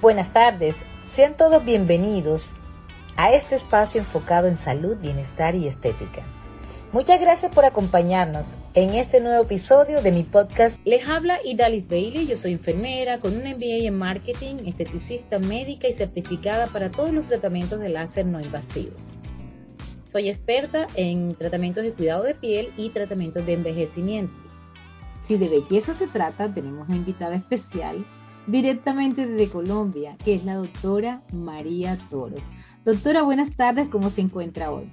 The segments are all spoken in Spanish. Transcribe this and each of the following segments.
Buenas tardes, sean todos bienvenidos a este espacio enfocado en salud, bienestar y estética. Muchas gracias por acompañarnos en este nuevo episodio de mi podcast. Les habla Idalis Bailey, yo soy enfermera con un MBA en marketing, esteticista médica y certificada para todos los tratamientos de láser no invasivos. Soy experta en tratamientos de cuidado de piel y tratamientos de envejecimiento. Si de belleza se trata, tenemos una invitada especial directamente desde Colombia, que es la doctora María Toro. Doctora, buenas tardes, ¿cómo se encuentra hoy?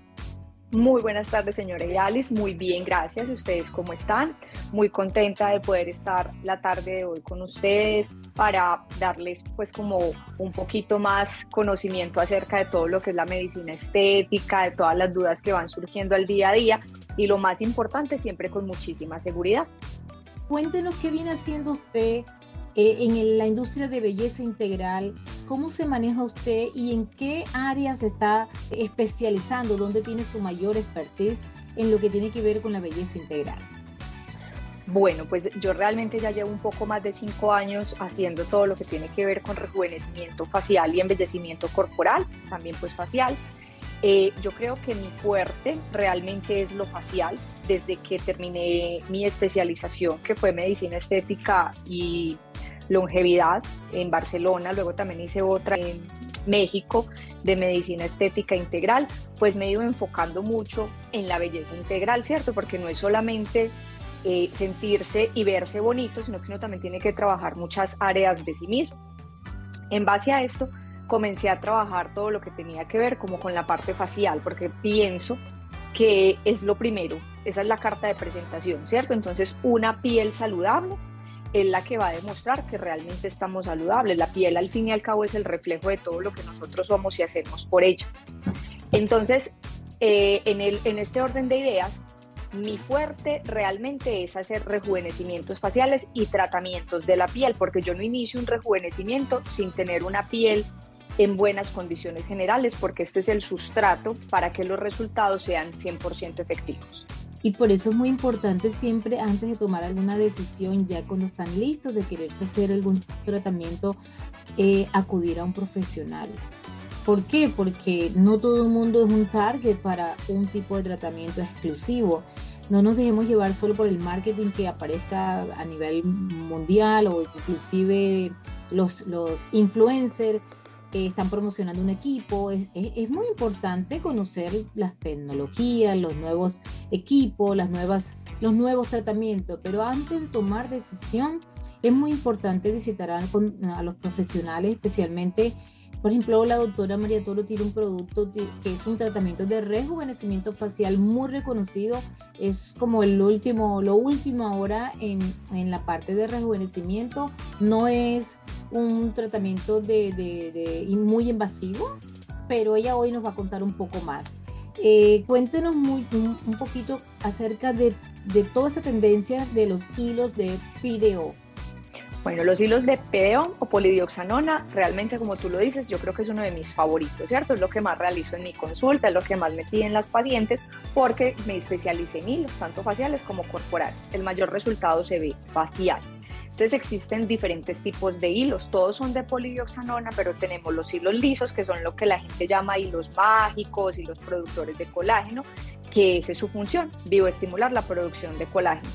Muy buenas tardes, señora Alice. Muy bien, gracias. ¿Ustedes cómo están? Muy contenta de poder estar la tarde de hoy con ustedes para darles pues como un poquito más conocimiento acerca de todo lo que es la medicina estética, de todas las dudas que van surgiendo al día a día y lo más importante siempre con muchísima seguridad. Cuéntenos qué viene haciendo usted eh, en la industria de belleza integral, ¿cómo se maneja usted y en qué áreas está especializando? ¿Dónde tiene su mayor expertise en lo que tiene que ver con la belleza integral? Bueno, pues yo realmente ya llevo un poco más de cinco años haciendo todo lo que tiene que ver con rejuvenecimiento facial y embellecimiento corporal, también pues facial. Eh, yo creo que mi fuerte realmente es lo facial. Desde que terminé mi especialización, que fue medicina estética y longevidad en Barcelona, luego también hice otra en México de medicina estética integral, pues me he ido enfocando mucho en la belleza integral, ¿cierto? Porque no es solamente eh, sentirse y verse bonito, sino que uno también tiene que trabajar muchas áreas de sí mismo. En base a esto, comencé a trabajar todo lo que tenía que ver como con la parte facial, porque pienso que es lo primero, esa es la carta de presentación, ¿cierto? Entonces, una piel saludable es la que va a demostrar que realmente estamos saludables. La piel al fin y al cabo es el reflejo de todo lo que nosotros somos y hacemos por ella. Entonces, eh, en, el, en este orden de ideas, mi fuerte realmente es hacer rejuvenecimientos faciales y tratamientos de la piel, porque yo no inicio un rejuvenecimiento sin tener una piel en buenas condiciones generales, porque este es el sustrato para que los resultados sean 100% efectivos. Y por eso es muy importante siempre antes de tomar alguna decisión, ya cuando están listos de quererse hacer algún tratamiento, eh, acudir a un profesional. ¿Por qué? Porque no todo el mundo es un target para un tipo de tratamiento exclusivo. No nos dejemos llevar solo por el marketing que aparezca a nivel mundial o inclusive los, los influencers están promocionando un equipo. Es, es, muy importante conocer las tecnologías, los nuevos equipos, las nuevas, los nuevos tratamientos, pero antes de tomar decisión es muy importante visitar a, a los profesionales, especialmente por ejemplo, la doctora María Toro tiene un producto que es un tratamiento de rejuvenecimiento facial muy reconocido. Es como el último, lo último ahora en, en la parte de rejuvenecimiento. No es un tratamiento de, de, muy invasivo, pero ella hoy nos va a contar un poco más. Eh, cuéntenos muy, un, un, poquito acerca de, de toda esa tendencia de los hilos de PDO. Bueno, los hilos de PDO o polidioxanona, realmente como tú lo dices, yo creo que es uno de mis favoritos, ¿cierto? Es lo que más realizo en mi consulta, es lo que más me piden las pacientes porque me especialicé en hilos, tanto faciales como corporales. El mayor resultado se ve facial. Entonces existen diferentes tipos de hilos, todos son de polidioxanona, pero tenemos los hilos lisos, que son lo que la gente llama hilos mágicos, y los productores de colágeno, que esa es su función, bioestimular la producción de colágeno.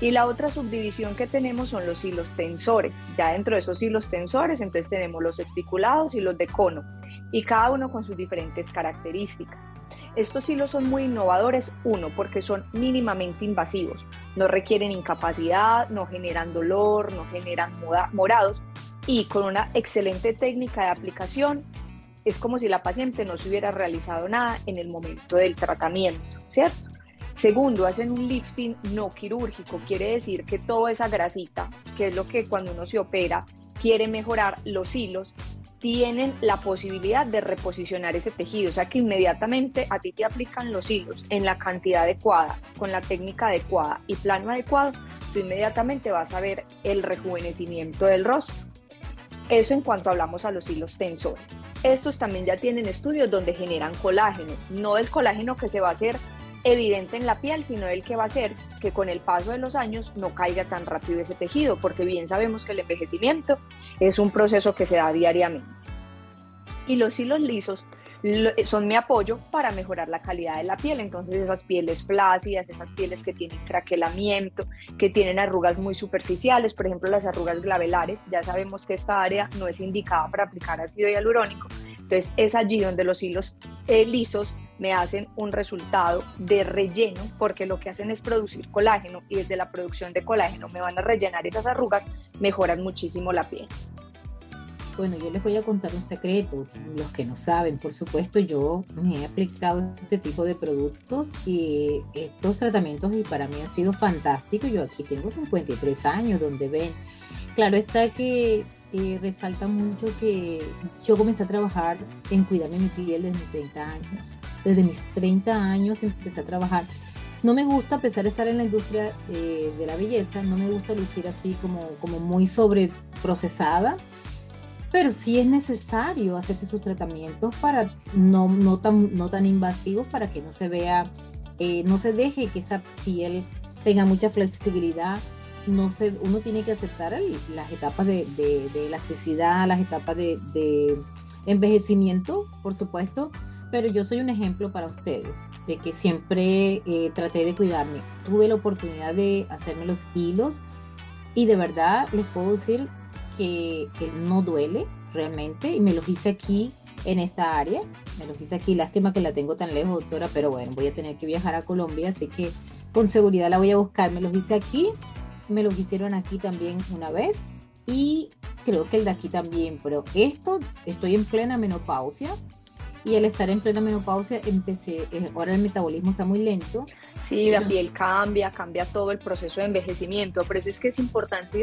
Y la otra subdivisión que tenemos son los hilos tensores. Ya dentro de esos hilos tensores, entonces tenemos los espiculados y los de cono, y cada uno con sus diferentes características. Estos hilos son muy innovadores, uno, porque son mínimamente invasivos, no requieren incapacidad, no generan dolor, no generan morados y con una excelente técnica de aplicación es como si la paciente no se hubiera realizado nada en el momento del tratamiento, ¿cierto? Segundo, hacen un lifting no quirúrgico, quiere decir que toda esa grasita, que es lo que cuando uno se opera quiere mejorar los hilos, tienen la posibilidad de reposicionar ese tejido, o sea que inmediatamente a ti te aplican los hilos en la cantidad adecuada, con la técnica adecuada y plano adecuado, tú inmediatamente vas a ver el rejuvenecimiento del rostro. Eso en cuanto hablamos a los hilos tensores. Estos también ya tienen estudios donde generan colágeno, no el colágeno que se va a hacer evidente en la piel, sino el que va a hacer que con el paso de los años no caiga tan rápido ese tejido, porque bien sabemos que el envejecimiento es un proceso que se da diariamente. Y los hilos lisos son mi apoyo para mejorar la calidad de la piel. Entonces esas pieles flácidas, esas pieles que tienen craquelamiento, que tienen arrugas muy superficiales, por ejemplo las arrugas glavelares, ya sabemos que esta área no es indicada para aplicar ácido hialurónico. Entonces es allí donde los hilos eh, lisos me hacen un resultado de relleno porque lo que hacen es producir colágeno y desde la producción de colágeno me van a rellenar esas arrugas, mejoran muchísimo la piel. Bueno, yo les voy a contar un secreto. Los que no saben, por supuesto, yo me he aplicado este tipo de productos y estos tratamientos y para mí han sido fantásticos. Yo aquí tengo 53 años, donde ven. Claro está que eh, resalta mucho que yo comencé a trabajar en cuidarme mi piel desde mis 30 años. Desde mis 30 años empecé a trabajar. No me gusta, a pesar de estar en la industria eh, de la belleza, no me gusta lucir así como, como muy sobreprocesada pero sí es necesario hacerse sus tratamientos para no, no, tan, no tan invasivos para que no se vea, eh, no se deje que esa piel tenga mucha flexibilidad. No se, uno tiene que aceptar las etapas de, elasticidad, las etapas de, envejecimiento, por supuesto, pero yo soy un ejemplo para ustedes de que siempre eh, traté de cuidarme. Tuve la oportunidad de hacerme los hilos y de verdad les puedo decir que, no duele realmente y me lo hice aquí en esta área. Me lo hice aquí, lástima que la tengo tan lejos, doctora, pero bueno, voy a tener que viajar a Colombia, así que con seguridad la voy a buscar. Me lo hice aquí, me lo hicieron aquí también una vez y creo que el de aquí también, pero esto estoy en plena menopausia y al estar en plena menopausia empecé, eh, ahora el metabolismo está muy lento. Sí, la piel cambia, cambia todo el proceso de envejecimiento, por eso es que es importante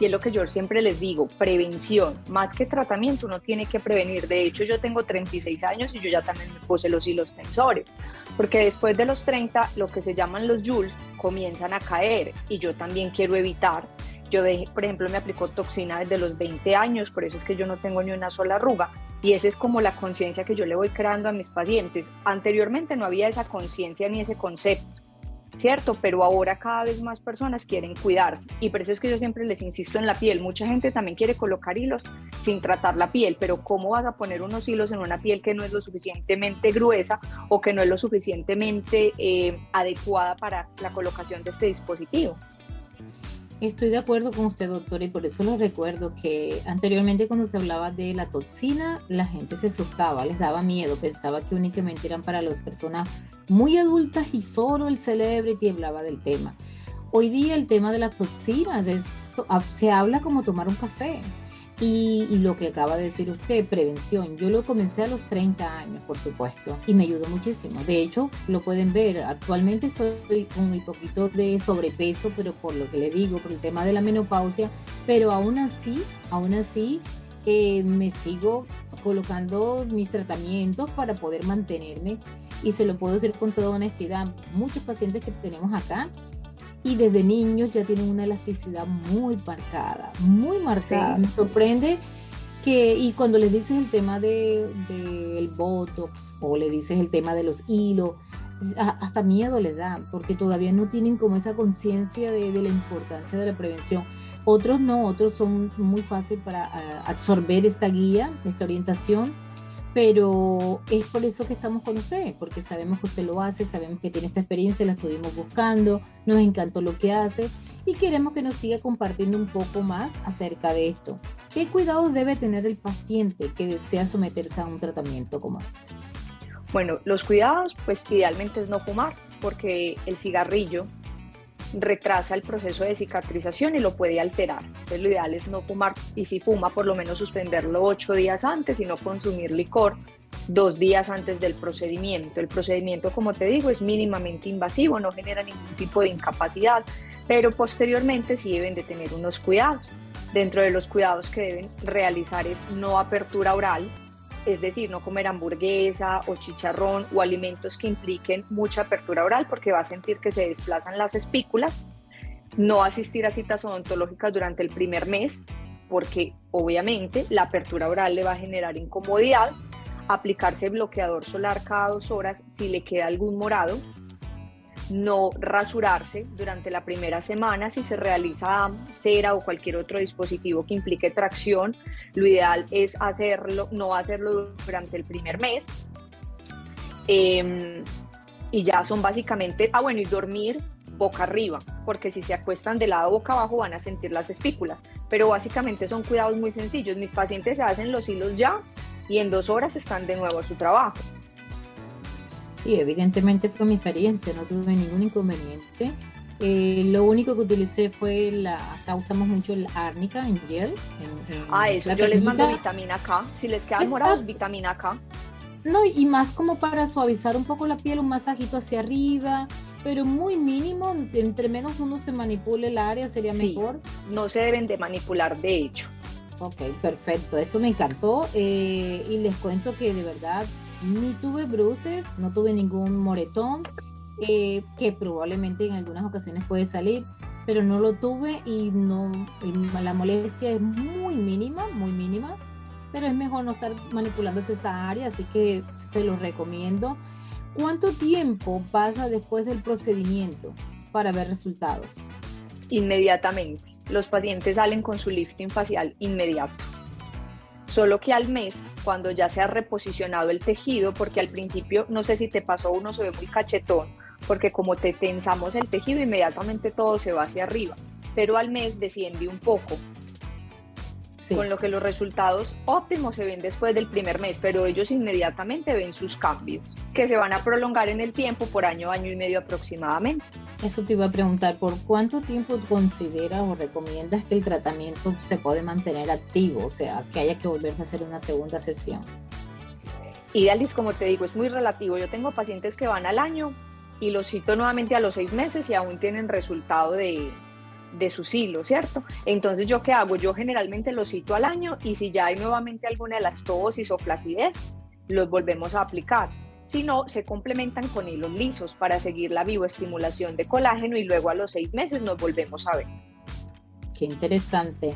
y es lo que yo siempre les digo, prevención, más que tratamiento, uno tiene que prevenir. De hecho, yo tengo 36 años y yo ya también me puse los hilos tensores, porque después de los 30, lo que se llaman los Jules comienzan a caer y yo también quiero evitar yo, por ejemplo, me aplicó toxina desde los 20 años, por eso es que yo no tengo ni una sola arruga. Y esa es como la conciencia que yo le voy creando a mis pacientes. Anteriormente no había esa conciencia ni ese concepto, ¿cierto? Pero ahora cada vez más personas quieren cuidarse. Y por eso es que yo siempre les insisto en la piel. Mucha gente también quiere colocar hilos sin tratar la piel, pero ¿cómo vas a poner unos hilos en una piel que no es lo suficientemente gruesa o que no es lo suficientemente eh, adecuada para la colocación de este dispositivo? Estoy de acuerdo con usted, doctor, y por eso lo recuerdo que anteriormente cuando se hablaba de la toxina, la gente se asustaba, les daba miedo, pensaba que únicamente eran para las personas muy adultas y solo el celebrity hablaba del tema. Hoy día el tema de las toxinas es, se habla como tomar un café. Y, lo que acaba de decir usted, prevención. Yo lo comencé a los 30 años, por supuesto, y me ayudó muchísimo. De hecho, lo pueden ver, actualmente estoy con un poquito de sobrepeso, pero por lo que le digo, por el tema de la menopausia, pero aún así, aún así, eh, me sigo colocando mis tratamientos para poder mantenerme y se lo puedo decir con toda honestidad. Muchos pacientes que tenemos acá y desde niños ya tienen una elasticidad muy marcada, muy marcada. Me sorprende que, y cuando les dices el tema del de, Botox o le dices el tema de los hilos, hasta miedo les da, porque todavía no tienen como esa conciencia de, de, la importancia de la prevención. Otros no, otros son muy fáciles para absorber esta guía, esta orientación pero es por eso que estamos con usted, porque sabemos que usted lo hace, sabemos que tiene esta experiencia, la estuvimos buscando, nos encantó lo que hace y queremos que nos siga compartiendo un poco más acerca de esto. ¿Qué cuidados debe tener el paciente que desea someterse a un tratamiento como este? Bueno, los cuidados, pues idealmente es no fumar, porque el cigarrillo retrasa el proceso de cicatrización y lo puede alterar. Entonces lo ideal es no fumar y si fuma por lo menos suspenderlo ocho días antes y no consumir licor dos días antes del procedimiento. El procedimiento, como te digo, es mínimamente invasivo, no genera ningún tipo de incapacidad, pero posteriormente sí deben de tener unos cuidados. Dentro de los cuidados que deben realizar es no apertura oral, es decir, no comer hamburguesa o chicharrón o alimentos que impliquen mucha apertura oral porque va a sentir que se desplazan las espículas, no asistir a citas odontológicas durante el primer mes porque obviamente la apertura oral le va a generar incomodidad, aplicarse bloqueador solar cada dos horas si le queda algún morado no rasurarse durante la primera semana si se realiza cera o cualquier otro dispositivo que implique tracción. Lo ideal es hacerlo, no hacerlo durante el primer mes. Em, y ya son básicamente, ah bueno, y dormir boca arriba, porque si se acuestan de lado boca abajo van a sentir las espículas. Pero básicamente son cuidados muy sencillos. Mis pacientes se hacen los hilos ya y en dos horas están de nuevo a su trabajo. Sí, evidentemente fue mi experiencia, no tuve ningún inconveniente. Eh, lo único que utilicé fue la, acá usamos mucho el árnica en gel. ah, eso, yo les mando vitamina K. Si les quedan morados, vitamina K. No, y más como para suavizar un poco la piel, un masajito hacia arriba, pero muy mínimo, entre menos uno se manipule el área sería mejor. No se deben de manipular, de hecho. Ok, perfecto, eso me encantó eh, y les cuento que de verdad ni tuve bruces, no tuve ningún moretón, eh, que probablemente en algunas ocasiones puede salir, pero no lo tuve y no, la molestia es muy mínima, muy mínima, pero es mejor no estar manipulando esa área, así que te lo recomiendo. ¿Cuánto tiempo pasa después del procedimiento para ver resultados? Inmediatamente. Los pacientes salen con su lifting facial inmediato. Solo que al mes cuando ya se ha reposicionado el tejido, porque al principio, no sé si te pasó, uno se ve muy cachetón, porque como te tensamos el tejido, inmediatamente todo se va hacia arriba, pero al mes desciende un poco. Con lo que los resultados óptimos se ven después del primer mes, pero ellos inmediatamente ven sus cambios, que se van a prolongar en el tiempo por año, año y medio aproximadamente. Eso te iba a preguntar, ¿por cuánto tiempo consideras o recomiendas que el tratamiento se puede mantener activo? O sea, que haya que volverse a hacer una segunda sesión. Idealis, como te digo, es muy relativo. Yo tengo pacientes que van al año y los cito nuevamente a los seis meses y aún tienen resultado de, de sus hilos, ¿cierto? Entonces, ¿yo qué hago? Yo generalmente los cito al año y si ya hay nuevamente alguna elastosis o flacidez, los volvemos a aplicar si no, se complementan con hilos lisos para seguir la bioestimulación de colágeno y luego a los seis meses nos volvemos a ver. Qué interesante.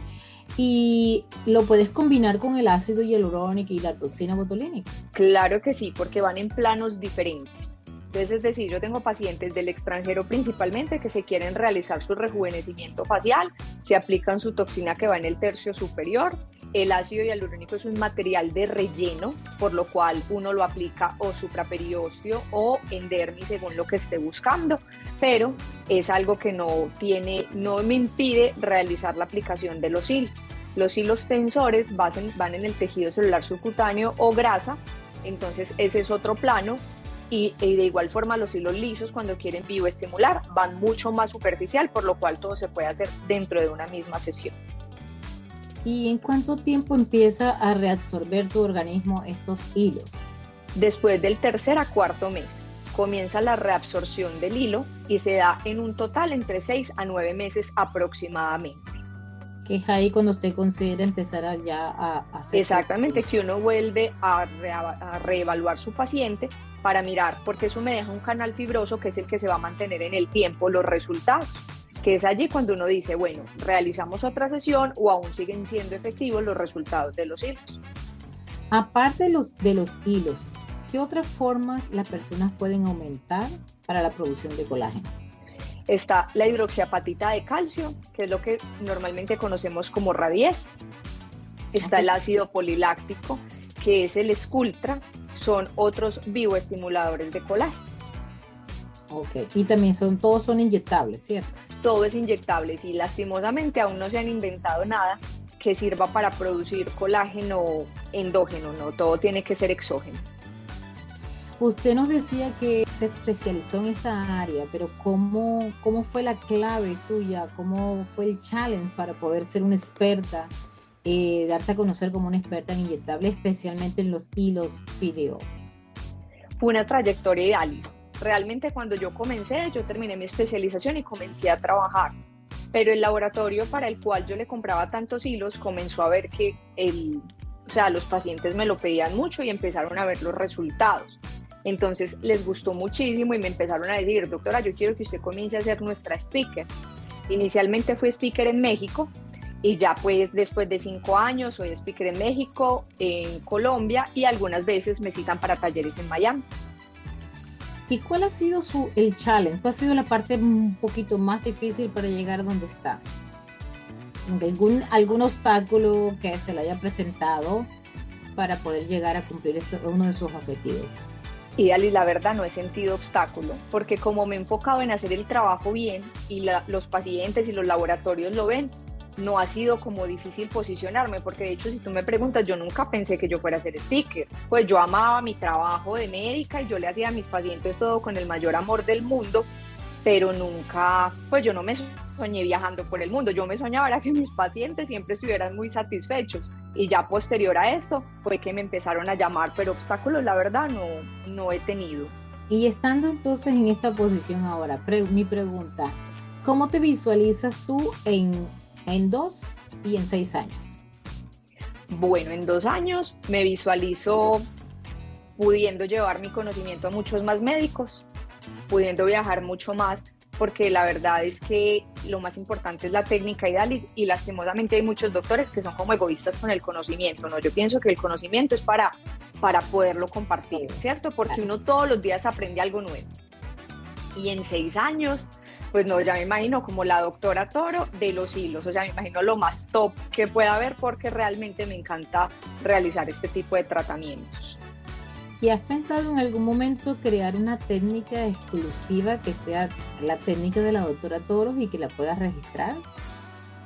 ¿Y lo puedes combinar con el ácido hialurónico y la toxina botulínica? Claro que sí, porque van en planos diferentes. Entonces, es decir, yo tengo pacientes del extranjero principalmente que se quieren realizar su rejuvenecimiento facial, se aplican su toxina que va en el tercio superior. El ácido hialurónico es un material de relleno, por lo cual uno lo aplica o supraperiósteo o en dermis según lo que esté buscando, pero es algo que no tiene, no me impide realizar la aplicación de los hilos. Los hilos tensores van en el tejido celular subcutáneo o grasa, entonces ese es otro plano y, de igual forma los hilos lisos cuando quieren bioestimular van mucho más superficial, por lo cual todo se puede hacer dentro de una misma sesión. ¿Y en cuánto tiempo empieza a reabsorber tu organismo estos hilos? Después del tercer a cuarto mes comienza la reabsorción del hilo y se da en un total entre 6 a 9 meses aproximadamente. Que es ahí cuando usted considera empezar a ya a hacer. Exactamente, que uno vuelve a, a reevaluar su paciente para mirar, porque eso me deja un canal fibroso que es el que se va a mantener en el tiempo los resultados, que es allí cuando uno dice, bueno, realizamos otra sesión o aún siguen siendo efectivos los resultados de los hilos. Aparte de los, de los hilos, ¿qué otras formas las personas pueden aumentar para la producción de colágeno? Está la hidroxiapatita de calcio, que es lo que normalmente conocemos como radies. Está el ácido poliláctico, que es el Sculptra, son otros bioestimuladores de colágeno. Ok, y también son, todos son inyectables, ¿cierto? Todo es inyectable, y lastimosamente aún no se han inventado nada que sirva para producir colágeno endógeno, no, todo tiene que ser exógeno. Usted nos decía que se especializó en esta área, pero ¿cómo, ¿cómo fue la clave suya? ¿Cómo fue el challenge para poder ser una experta eh, darse a conocer como una experta en inyectable, especialmente en los hilos video? Fue una trayectoria ideal. Realmente cuando yo comencé, yo terminé mi especialización y comencé a trabajar. Pero el laboratorio para el cual yo le compraba tantos hilos comenzó a ver que el, o sea, los pacientes me lo pedían mucho y empezaron a ver los resultados. Entonces les gustó muchísimo y me empezaron a decir, doctora, yo quiero que usted comience a ser nuestra speaker. Inicialmente fui speaker en México, y ya pues después de cinco años soy speaker en México, en Colombia y algunas veces me citan para talleres en Miami. ¿Y cuál ha sido su, el challenge? ¿Cuál ha sido la parte un poquito más difícil para llegar a donde está? ¿Algún, algún obstáculo que se le haya presentado para poder llegar a cumplir esto, uno de sus objetivos? Y Ali, la verdad no he sentido obstáculo, porque como me he enfocado en hacer el trabajo bien y los pacientes y los laboratorios lo ven, no ha sido como difícil posicionarme, porque de hecho si tú me preguntas, yo nunca pensé que yo fuera a ser speaker, pues yo amaba mi trabajo de médica y yo le hacía a mis pacientes todo con el mayor amor del mundo, pero nunca, pues yo no me soñé viajando por el mundo, yo me soñaba era que mis pacientes siempre estuvieran muy satisfechos. Y ya posterior a esto fue que me empezaron a llamar, pero obstáculos la verdad no, no he tenido. Y estando entonces en esta posición ahora, mi pregunta, ¿cómo te visualizas tú en en dos y en seis años? Bueno, en dos años me visualizo pudiendo llevar mi conocimiento a muchos más médicos, pudiendo viajar mucho más, porque la verdad es que lo más importante es la técnica y Dalis y lastimosamente hay muchos doctores que son como egoístas con el conocimiento, ¿no? Yo pienso que el conocimiento es para, para poderlo compartir, ¿cierto? Porque uno todos los días aprende algo nuevo. Y en seis años pues no, ya me imagino como la doctora Toro de los hilos, o sea, me imagino lo más top que pueda haber porque realmente me encanta realizar este tipo de tratamientos. ¿Y has pensado en algún momento crear una técnica exclusiva que sea la técnica de la doctora Toro y que la puedas registrar?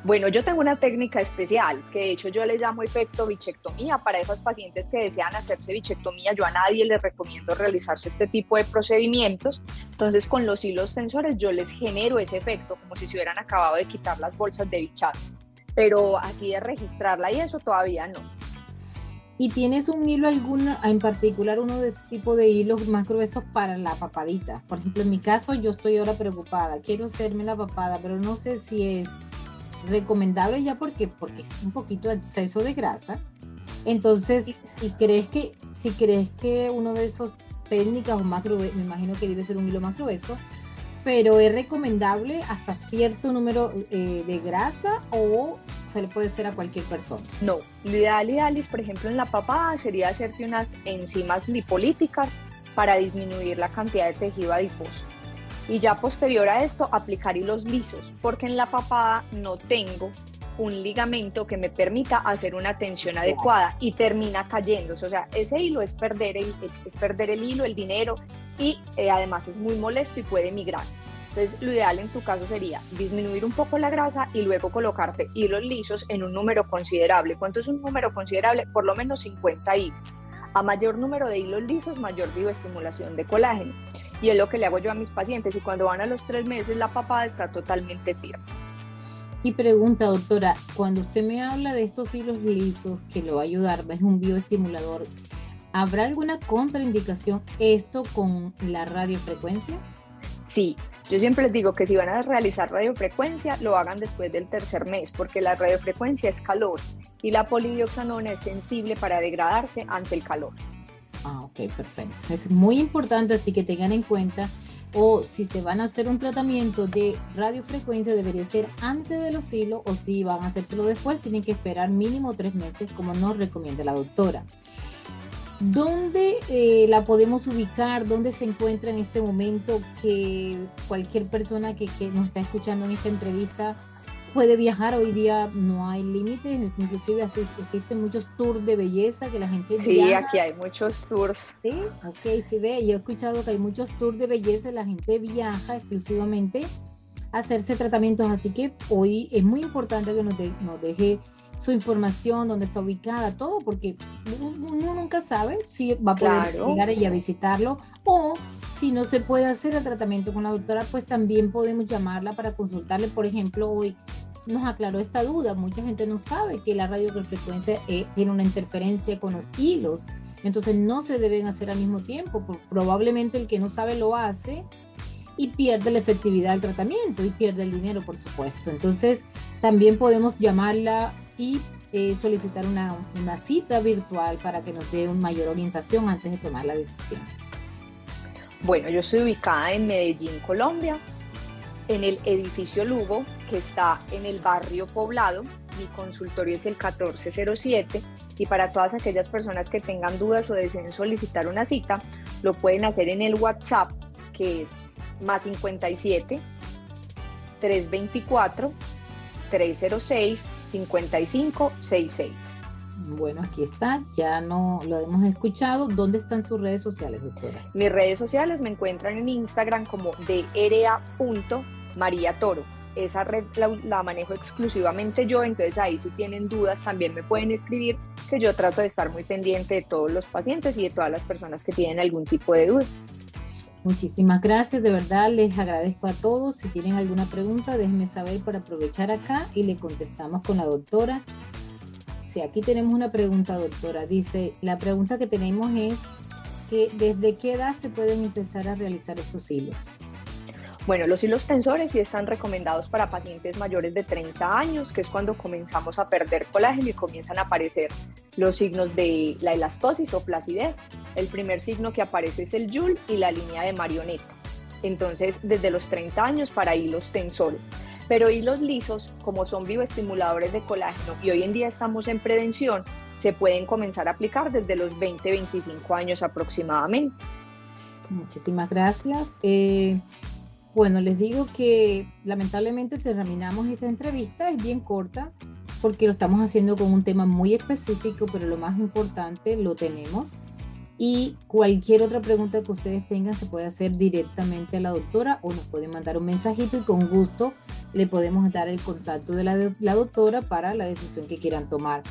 Bueno, yo tengo una técnica especial que de hecho yo le llamo efecto bichectomía para esos pacientes que desean hacerse bichectomía. Yo a nadie les recomiendo realizarse este tipo de procedimientos. Entonces con los hilos tensores yo les genero ese efecto como si se hubieran acabado de quitar las bolsas de bichazo. Pero así de registrarla y eso todavía no. ¿Y tienes un hilo alguno, en particular uno de ese tipo de hilos más gruesos para la papadita? Por ejemplo, en mi caso yo estoy ahora preocupada, quiero hacerme la papada, pero no sé si es recomendable ya porque, porque es un poquito de exceso de grasa. Entonces, si crees que, si crees que uno de esos técnicas o más grueso, me imagino que debe ser un hilo más grueso, pero es recomendable hasta cierto número eh, de grasa o se le puede hacer a cualquier persona. No, lo ideal, ideal por ejemplo, en la papada sería hacerte unas enzimas lipolíticas para disminuir la cantidad de tejido adiposo y ya posterior a esto aplicar hilos lisos, porque en la papada no tengo un ligamento que me permita hacer una tensión adecuada y termina cayéndose. O sea, ese hilo es perder el, es, perder el hilo, el dinero y eh, además es muy molesto y puede migrar. Entonces, lo ideal en tu caso sería disminuir un poco la grasa y luego colocarte hilos lisos en un número considerable. ¿Cuánto es un número considerable? Por lo menos 50 hilos. A mayor número de hilos lisos, mayor bioestimulación de colágeno y es lo que le hago yo a mis pacientes y cuando van a los tres meses la papada está totalmente firme. Y pregunta, doctora, cuando usted me habla de estos hilos lisos que lo va a ayudar, es un bioestimulador, ¿habrá alguna contraindicación esto con la radiofrecuencia? Sí, yo siempre les digo que si van a realizar radiofrecuencia, lo hagan después del tercer mes, porque la radiofrecuencia es calor y la polidioxanona es sensible para degradarse ante el calor. Ah, ok, perfecto. Es muy importante, así que tengan en cuenta, o si se van a hacer un tratamiento de radiofrecuencia, debería ser antes de los hilos, o si van a hacérselo después, tienen que esperar mínimo tres meses, como nos recomienda la doctora. ¿Dónde eh, la podemos ubicar? ¿Dónde se encuentra en este momento que cualquier persona que, que nos está escuchando en esta entrevista puede viajar, hoy día no hay límites, inclusive existen muchos tours de belleza que la gente Sí, aquí hay muchos tours. Sí, ok, sí ve, yo he escuchado que hay muchos tours de belleza, la gente viaja exclusivamente a hacerse tratamientos, así que hoy es muy importante que nos, nos deje su información, dónde está ubicada, todo, porque uno nunca sabe si va a poder llegar ella a visitarlo o si no se puede hacer el tratamiento con la doctora, pues también podemos llamarla para consultarle. Por ejemplo, hoy nos aclaró esta duda. Mucha gente no sabe que la radiofrecuencia eh, tiene una interferencia con los hilos. Entonces no se deben hacer al mismo tiempo. Probablemente el que no sabe lo hace y pierde la efectividad del tratamiento y pierde el dinero, por supuesto. Entonces también podemos llamarla y eh, solicitar una, una cita virtual para que nos dé una mayor orientación antes de tomar la decisión. Bueno, yo estoy ubicada en Medellín, Colombia, en el edificio Lugo, que está en el barrio poblado. Mi consultorio es el 1407 y para todas aquellas personas que tengan dudas o deseen solicitar una cita, lo pueden hacer en el WhatsApp que es más 57 324 306 5566. Bueno, aquí está, ya no lo hemos escuchado. ¿Dónde están sus redes sociales, doctora? Mis redes sociales me encuentran en Instagram como dra.mariatoro. Esa red la, manejo exclusivamente yo, entonces ahí si tienen dudas también me pueden escribir, que yo trato de estar muy pendiente de todos los pacientes y de todas las personas que tienen algún tipo de duda. Muchísimas gracias, de verdad les agradezco a todos. Si tienen alguna pregunta, déjenme saber para aprovechar acá y le contestamos con la doctora. Aquí tenemos una pregunta, doctora, dice, la pregunta que tenemos es que desde qué edad se pueden empezar a realizar estos hilos. Bueno, los hilos tensores sí están recomendados para pacientes mayores de 30 años, que es cuando comenzamos a perder colágeno y comienzan a aparecer los signos de la elastosis o flacidez. El primer signo que aparece es el YUL y la línea de marioneta. Entonces, desde los 30 años para hilos tensores. Pero hilos lisos, como son bioestimuladores de colágeno y hoy en día estamos en prevención, se pueden comenzar a aplicar desde los 20-25 años aproximadamente. Muchísimas gracias. Eh, bueno, les digo que lamentablemente terminamos esta entrevista, es bien corta porque lo estamos haciendo con un tema muy específico, pero lo más importante lo tenemos. Y cualquier otra pregunta que ustedes tengan se puede hacer directamente a la doctora o nos pueden mandar un mensajito y con gusto le podemos dar el contacto de la, la doctora para la decisión que quieran tomar.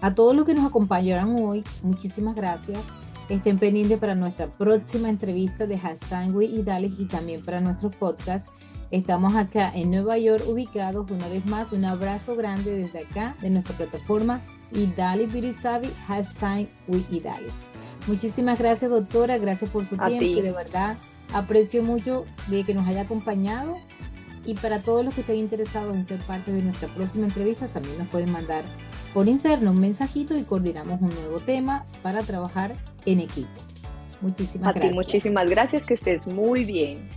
A todos los que nos acompañaron hoy, muchísimas gracias. Estén pendientes para nuestra próxima entrevista de Hashtag y Dallas y también para nuestros podcasts. Estamos acá en Nueva York ubicados una vez más. Un abrazo grande desde acá de nuestra plataforma Idali Birisavi, hashtag Idali. Muchísimas gracias doctora, gracias por su tiempo de verdad aprecio mucho de que nos haya acompañado y para todos los que estén interesados en ser parte de nuestra próxima entrevista también nos pueden mandar por interno un mensajito y coordinamos un nuevo tema para trabajar en equipo. Muchísimas gracias. A ti muchísimas gracias, que estés muy bien.